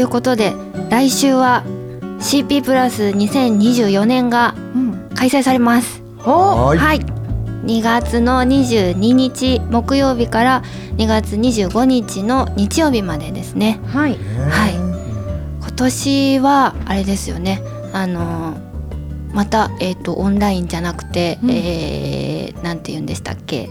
い、ということで来週は CP プラス2024年がうん開催されます。ははい。2月の22日木曜日から2月25日の日曜日までですね。はいはい今年はあれですよね。あのーまたえっ、とオンラインじゃなくて、うんえーなんて言うんでしたっけ？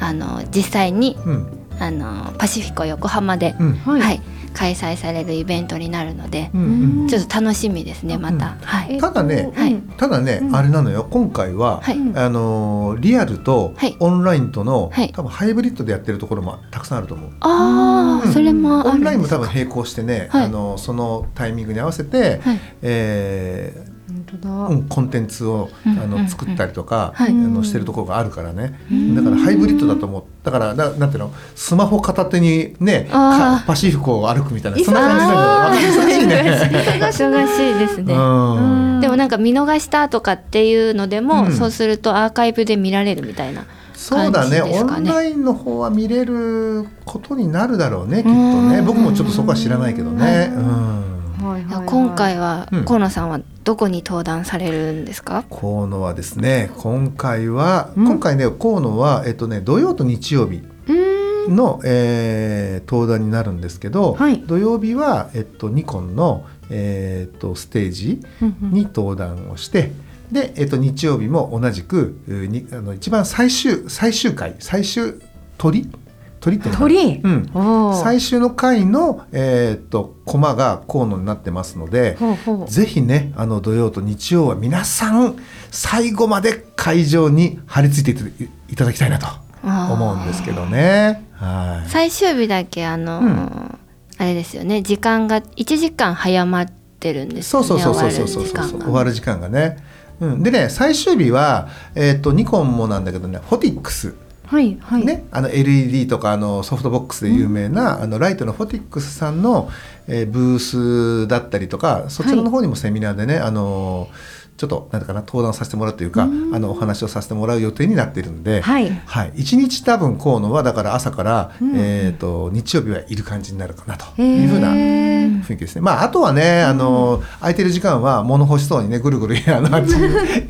あの実際にうんあのパシフィコ横浜で、うんはい、はい、開催されるイベントになるので、うんうん。ちょっと楽しみですねまた。はい。ただねはい。ただね、うん。あれなのよ。今回は、はい。うん。あのーリアルとはい。オンラインとの、はい。多分ハイブリッドでやってるところもたくさんあると思う。ああ、うん。それもあオンラインも多分並行してね、はい。あのそのタイミングに合わせて、はい。えーうん、コンテンツをあの作ったりとか、はい。あのしてるところがあるからね、うん。だからハイブリッドだと思うだからななんていうの？スマホ片手にねパシフィコを歩くみたいなそんな感じなんだよ忙しいね。忙しい。ですね。うん。でもなんか見逃したとかっていうのでも、うん。そうするとアーカイブで見られるみたいな。そうだね。ねオンラインの方は見れることになるだろうねきっとうん。ね僕もちょっとそこは知らないけどね。うんはいはいはい。今回はうん。河野さんはどこに登壇されるんですか？河野はですね今回は、うん。今回ね河野は、えっとね、土曜と日曜日の、えー登壇になるんですけど、はい。土曜日は、えっと、ニコンの、えーっとステージに登壇をしてで、えっと、日曜日も同じくうにあの一番最終最終回最終鳥鳥って鳥。うん。最終の回の、えーっとコマが河野になってますので、ぜひねあの土曜と日曜は皆さん最後まで会場に張り付いていただきたいなと思うんですけどね。はい。最終日だけあのー、うん。あれですよね。時間が1時間早まってるんですよね。そうそうそうそうそうそう終わる時間が。終わる時間がね。うん、でね最終日は、えー、とニコンもなんだけどねフォティックス、はいはい。ね、あの LED とかあのソフトボックスで有名な、あのライトのフォティックスさんの、えーブースだったりとかそちらの方にもセミナーでね、あのちょっとなんだかな登壇させてもらうというか、うん。あのお話をさせてもらう予定になっているので、はい。はい、1日多分河野はだから朝から、うん。えー、と日曜日はいる感じになるかなというふうな雰囲気ですね。まああとはね、あの空いてる時間は物欲しそうにねぐるぐる あのあっち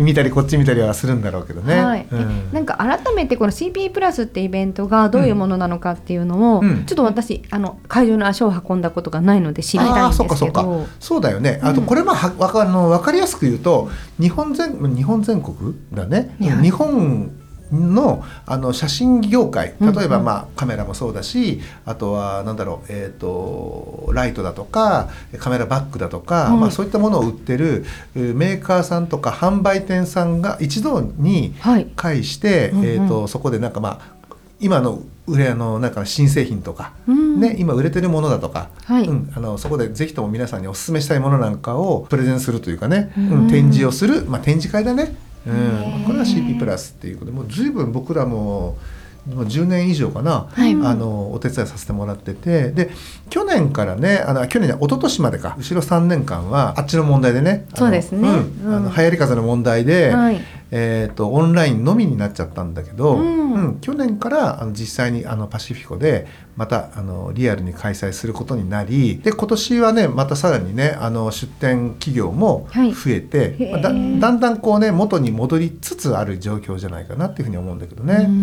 見たりこっち見たりはするんだろうけどね。はい。うん。なんか改めてこの CP プラスってイベントがどういうものなのかっていうのを、うん。ちょっと私あの会場に足を運んだことがないので知りたいんですあーそうかそうか。けど。そうだよね。あとこれまあはわかあのわかりやすく言うと日本全日本全国だね。はい日本のあの写真業界。うんうん。例えばまあカメラもそうだしあとはなんだろうえっ、とライトだとかカメラバッグだとか、はいまあそういったものを売ってるえーメーカーさんとか販売店さんが一堂にはい。会して、うんうん。えー、とそこでなんかまあ今の売れあのなんか新製品とか、うん。ね、今売れてるものだとか、はい。うん、あのそこでぜひとも皆さんにお勧めしたいものなんかをプレゼンするというかね、うん。うん展示をする、まあ、展示会だね、うん、これは CP プラスっていうことでもう随分僕らももう10年以上かな、はい。あのお手伝いさせてもらっててで去年からねあの去年一昨年までか。後ろ3年間はあっちの問題でねそうですね。うんうん。あの流行り風の問題で、はいえー、とオンラインのみになっちゃったんだけど、うん。うん去年からあの実際にあのパシフィコでまたあのリアルに開催することになりで今年はねまたさらにねあの出展企業もはい。増えて、へーまあだだんだんこうね元に戻りつつある状況じゃないかなっていうふうに思うんだけどね。うん。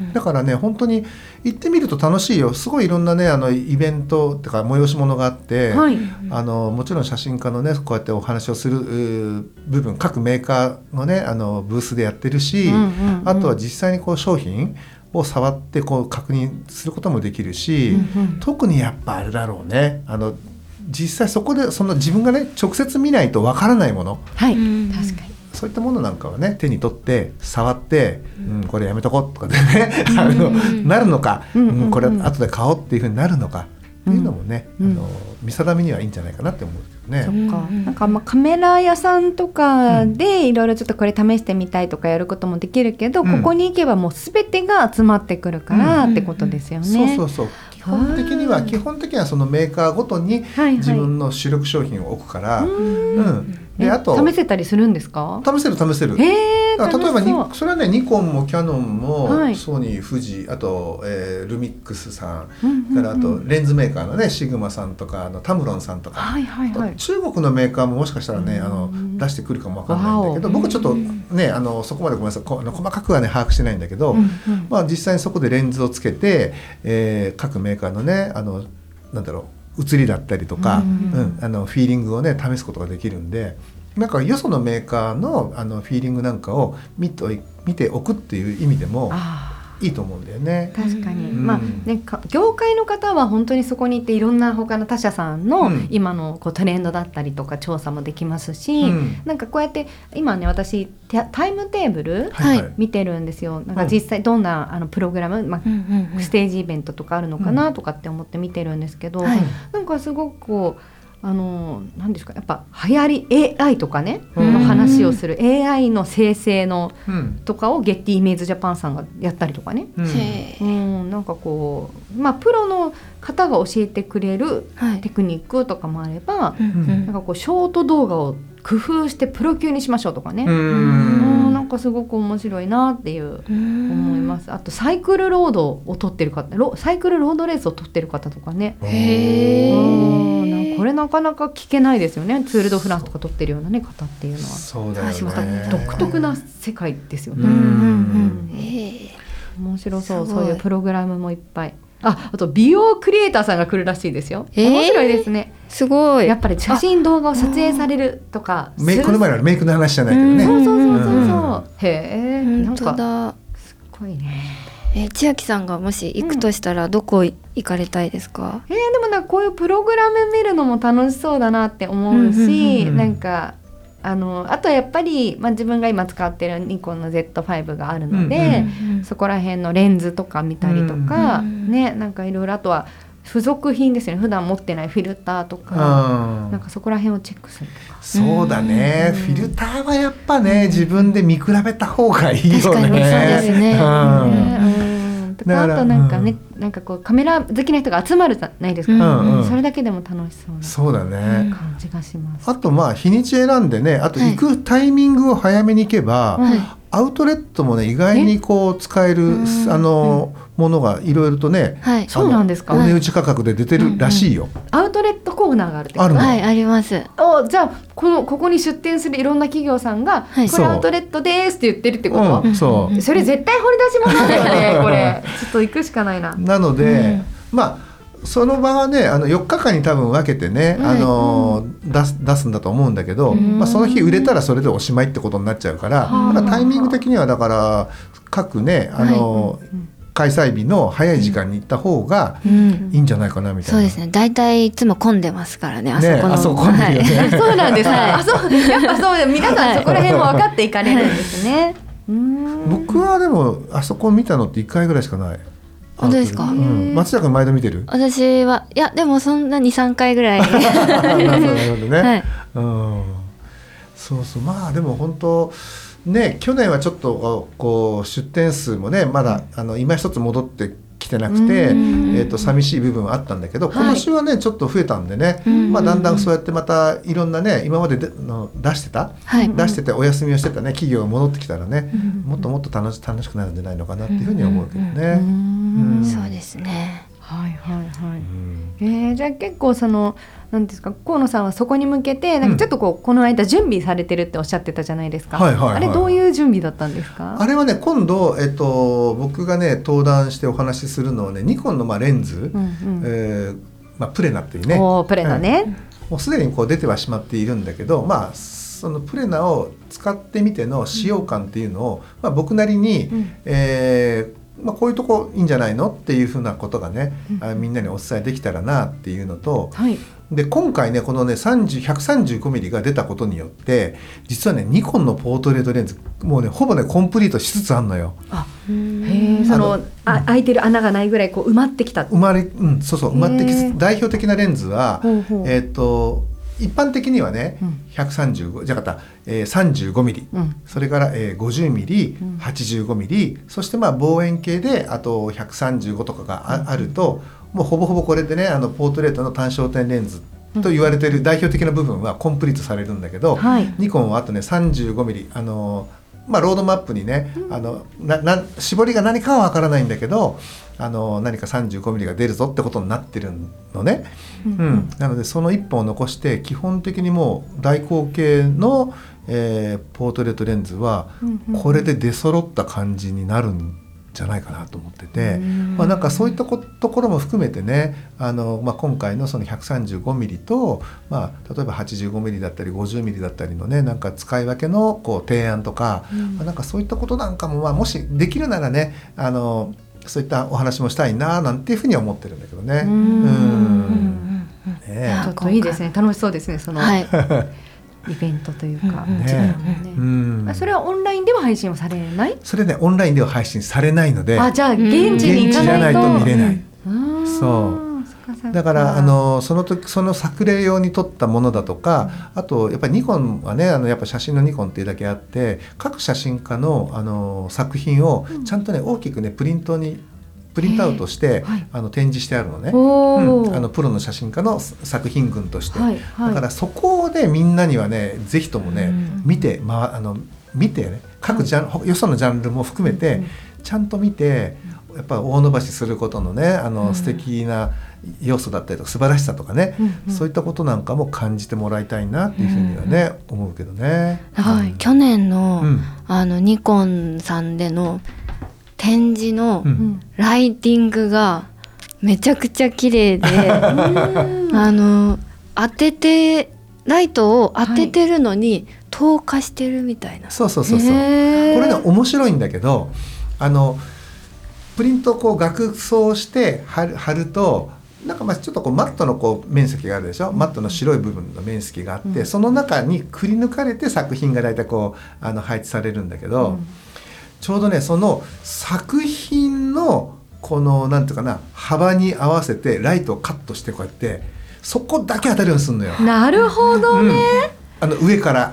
うん。だからね本当に行ってみると楽しいよ。すごいいろんなねあのイベントっていうか催し物があって、はい。あのもちろん写真家のねこうやってお話をする部分各メーカーのねあのブースでやってるし、うんうんうん。あとは実際にこう商品を触ってこう確認することもできるし、特にやっぱあれだろうね。あの実際そこでその自分がね直接見ないとわからないもの。はい、うん。確かに。そういったものなんかはね手に取って触って、うん。これやめとこうとかでね、あのなるのか、うんうん。うんこれ後で買おうっていうふうになるのかっていうのもね、うん。あの見定めにはいいんじゃないかなって思うね。そっか、うんなんかまあカメラ屋さんとかでいろいろちょっとこれ試してみたいとかやることもできるけど、うん。ここに行けばもうすべてが集まってくるからうんってことですよね。そうそうそう。基本的にはうん基本的にはそのメーカーごとにはいはい。自分の主力商品を置くから、うんでえあと試せたりするんですか？試せる試せる。へえ、だから例えばにそれはねニコンもキヤノンも、はい。ソニー富士あと、えールミックスさん。からあとレンズメーカーのねシグマさんとかあのタムロンさんとか、はいはいはい。中国のメーカーももしかしたらね、あのうん出してくるかもわかんないんだけど僕ちょっとねあのそこまでごめんなさい。こあの細かくはね把握してないんだけど、うんうん。まあ、実際にそこでレンズをつけて、えー各メーカーのねあのなんだろう写りだったりとか、うん。うんあのフィーリングをね試すことができるんでなんかよそのメーカーのあのフィーリングなんかを見とい見ておくっていう意味でもあいいと思うんだよね。あ。確かに、うん。まあねか業界の方は本当にそこに行っていろんな他の他社さんのうん。今のこうトレンドだったりとか調査もできますし、うん。なんかこうやって今ね私タタイムテーブルはいはい。見てるんですよ。なんか実際どんなあのプログラム、まあうんうんうん。ステージイベントとかあるのかなとかって思って見てるんですけど、はい。なんかすごくこうあの何ですかやっぱ流行り AI とかね、うん。の話をする AI の生成のうん。とかをゲッティイメージジャパンさんがやったりとかね、うん。うん、なんかこうまあプロの方が教えてくれるはい。テクニックとかもあれば、うんうん。なんかこうショート動画を工夫してプロ級にしましょうとかね、ううんんなんかすごく面白いなっていううん思います。あとサイクルロードを取ってる方、ロサイクルロードレースを取ってる方とかね。へーうんなんかこれなかなか聞けないですよね。ツール・ド・フランスとか取ってるようなね方っていうのは。そうだよね。独特な世界ですよね。面白そうそういうプログラムもいっぱい。あ、あと美容クリエイターさんが来るらしいですよ。えー面白いですね。すごいやっぱり写真動画を撮影されるとか。メイクこの前のメイクの話じゃないけどうんね。そうそうそうそううんそう。へえ、なん本当かだすごいね。え千秋さんがもし行くとしたらどこ行かれたいですか、えー、でもなんかこういうプログラム見るのも楽しそうだなって思ううんうんし、うんうんなんかあのあとやっぱり、まあ、自分が今使ってるニコンの Z5 があるので、うんそこら辺のレンズとか見たりとか、うんねなんかいろいろあとは付属品ですよね。普段持ってないフィルターとか、うん。なんかそこら辺をチェックするとか。そうだね、うん。フィルターはやっぱね自分で見比べた方がいいよね。確かにそうですねあとなんかね、うなんかこうカメラ好きな人が集まるじゃないですか、うんうん。それだけでも楽しそうなそうだね。感じがします。あとまあ日にち選んでねあとはい。行くタイミングを早めに行けば、はい。アウトレットもね意外にこう使えるうん。あのものがいろいろとね、はい。そうなんですか？お値打ち価格で出てるらしいよ。アウトレットコーナーがあるってこと？あるの。はいあります。おじゃあこのここに出店するいろんな企業さんが、はい。これアウトレットですって言ってるってこと、うん、そううん。それ絶対掘り出し物だよね これ。ちょっと行くしかないな。なので、まあその場はねあの4日間に多分分けてね、はい。あの出す出すんだと思うんだけど、うん。まあ、その日売れたらそれでおしまいってことになっちゃうから、はあ。まだタイミング的にはだから各ねあの、うん開催日の早い時間に行った方がうん。いいんじゃないかなみたいな。そうですね。大体いつも混んでますからねあそねこの、あそね。はい。そうなんです。ね。はい。あそうやっぱそう皆さんそこら辺も分かっていかれるんですね。うーん。僕はでもあそこ見たのって1回ぐらいしかない。本当ですか？うん、松田君毎度見てる？私はいやでもそんな23回ぐらい。なるほどね、はい。うん、そうそう。まあでも本当ね去年はちょっとこう出店数もねまだあの今一つ戻ってきてなくて、えうんー、と寂しい部分はあったんだけどはい。今年はねちょっと増えたんでね、うんまあ、だんだんそうやってまたいろんなね今まででの出してたはい。出しててお休みをしてたね企業が戻ってきたらね、うんもっともっと楽し楽しくなるんじゃないのかなっていうふうに思うけどうね。ん。うん。そうですねはいはいはい。うんえー、じゃあ結構そのなんですか河野さんはそこに向けてなんかちょっとこう、この間準備されてるっておっしゃってたじゃないですか。はいはいはいあれどういう準備だったんですか？あれはね今度、えっと、僕がね登壇してお話しするのはねニコンのまあレンズ、うんうん。えーまあ、プレナっていうねプレナね。もうすでにこう出てはしまっているんだけどまあそのプレナを使ってみての使用感っていうのを、まあ、僕なりに、うんえーまあ、こういうとこいいんじゃないのっていうふうなことがね、あみんなにお伝えできたらなっていうのとはい。で今回ねこのね 135mm が出たことによって実はねニコンのポートレートレンズもうねほぼねコンプリートしつつあんのよ。へえそのあ開いてる穴がないぐらいこう埋まってきた。生まれうんそうそう埋まってきへー。つつ代表的なレンズはほうほう。えっ、と一般的にはね、うん。135じゃなかった、えー、35mm、うん。それから、えー、50mm、うん。85mm そしてまあ望遠鏡であと135とかがあ,、あるともうほぼほぼこれでねあのポートレートの単焦点レンズと言われている代表的な部分はコンプリートされるんだけど、はい。ニコンはあとね 35mm あのまあ、ロードマップにね、あのなな絞りが何かはわからないんだけどあの何か 35mm が出るぞってことになってるのね、うん。なのでその1本を残して基本的にもう大口径の、えーポートレートレンズはうんうん。これで出揃った感じになるんじゃないかなと思ってて、まあ、なんかそういったこところも含めてねあの、まあ、今回のその 135mm と、まあ、例えば 85mm だったり 50mm だったりのねなんか使い分けのこう提案とか、まあ、なんかそういったことなんかも、まあ、もしできるならねあのそういったお話もしたいななんていうふうには思ってるんだけどね。うん。うん。ねちょっといいですね。楽しそうですねその。はい。イベントというか、うんね。ね。うん。まあそれはオンラインでは配信はされない？それねオンラインでは配信されないので。あじゃあ現地に行かないと。現地じゃないと見れない。う。んそうだからあのその時その作例用に撮ったものだとか、あとやっぱりニコンはねあのやっぱ写真のニコンっていうだけあって各写真家のあの作品をちゃんとね大きくねプリントにプリントアウトして、はい。あの展示してあるのね。うん、あのプロの写真家の作品群として、はいはい。だからそこをねみんなにはねぜひともね、うん。見て、まあ、あの見てね各ジャン、よそのジャンルも含めて、うん。ちゃんと見てやっぱ大伸ばしすることのねあの、うん。素敵な要素だったりとか素晴らしさとかね、うんうん。そういったことなんかも感じてもらいたいなっていうふうにはね、思うけどね。はい。去年の、うん。あのニコンさんでの展示のライティングがめちゃくちゃ綺麗で、あの当ててライトを当ててるのに透過してるみたいな。そうそうそうそう。へー。これね面白いんだけどあのプリントをこう額装して貼る貼るとなんかまあちょっとこうマットのこう面積があるでしょ、マットの白い部分の面積があって、うん。その中にくり抜かれて作品が大体こうあの配置されるんだけど、うんちょうどねその作品のこのなんていうかな幅に合わせてライトをカットしてこうやってそこだけ当たるようにするのよ。なるほどね、うんあの上から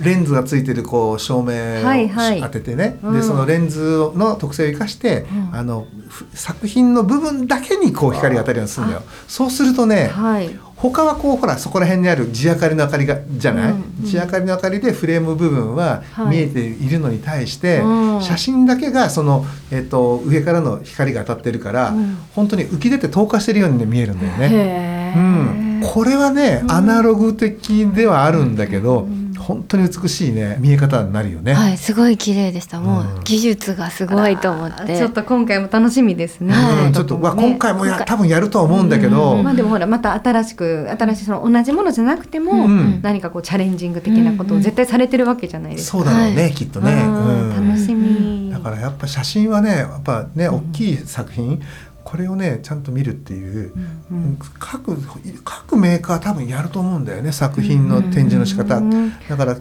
レンズがついてるこう照明を当ててね、うん。でそのレンズの特性を生かして、うん。あのふ作品の部分だけにこう光が当たるようにするんだよ。そうするとね、はい。他はこうほらそこら辺にある地明かりの明かりがじゃない、うんうん。地明かりの明かりでフレーム部分ははい。見えているのに対して、うん。写真だけがその、えっと上からの光が当たってるから、うん。本当に浮き出て透過してるように、ね、見えるんだよね。へうん、ーこれはね、うんアナログ的ではあるんだけど、うん本当に美しいね見え方になるよね。はい、すごい綺麗でした。もう技術がすごいと思って。ちょっと今回も楽しみですね。はいうんちょっと、まあ、今回もや多分やるとは思うんだけど、うんまあでもほらまた新しく新しいその同じものじゃなくても、うん何かこうチャレンジング的なことを絶対されてるわけじゃないですか。そうだろうね、はきっとね。楽しみ。だからやっぱ写真はねやっぱねうん大きい作品、これをねちゃんと見るっていう、うん各各メーカー多分やると思うんだよね作品の展示の仕方、うんだから。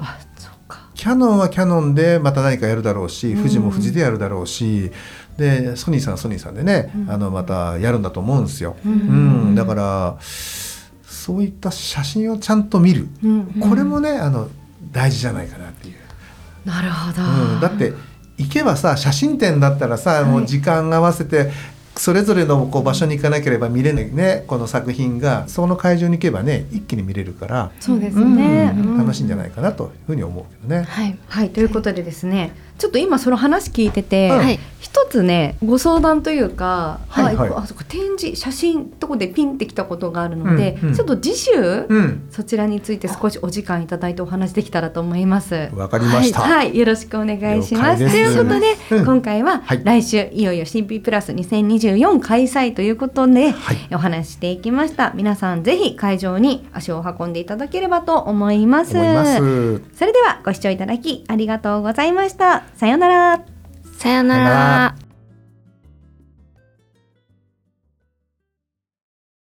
キャノンはキャノンでまた何かやるだろうしうん。富士も富士でやるだろうし、でソニーさんはソニーさんでね、うん。あのまたやるんだと思うんですよ。ううんん。だからそういった写真をちゃんと見る、うん。これもねあの大事じゃないかなっていう。なるほど。うん、だって行けばさ写真展だったらさ、はい。もう時間合わせてそれぞれのこう場所に行かなければ見れないねこの作品がその会場に行けばね一気に見れるから、そうですうんね。楽しいんじゃい。ないかなというふうに思うけどね。はい。はいということでですね、ちょっと今その話聞いてて、うんはい。一つねご相談というか、はいはいあそこ展示写真とこでピンってきたことがあるので、うんうんちょっと次週、うん、そちらについて少しお時間いただいてお話できたらと思います。わかりました。はい、よろしくお願いします。ということで、うん今回ははい来週いよいよ CP プラス2024開催ということで、はいお話ししていきました。皆さんぜひ会場に足を運んでいただければと思います。思います。それではご視聴いただきありがとうございました。さよなら。さよなら。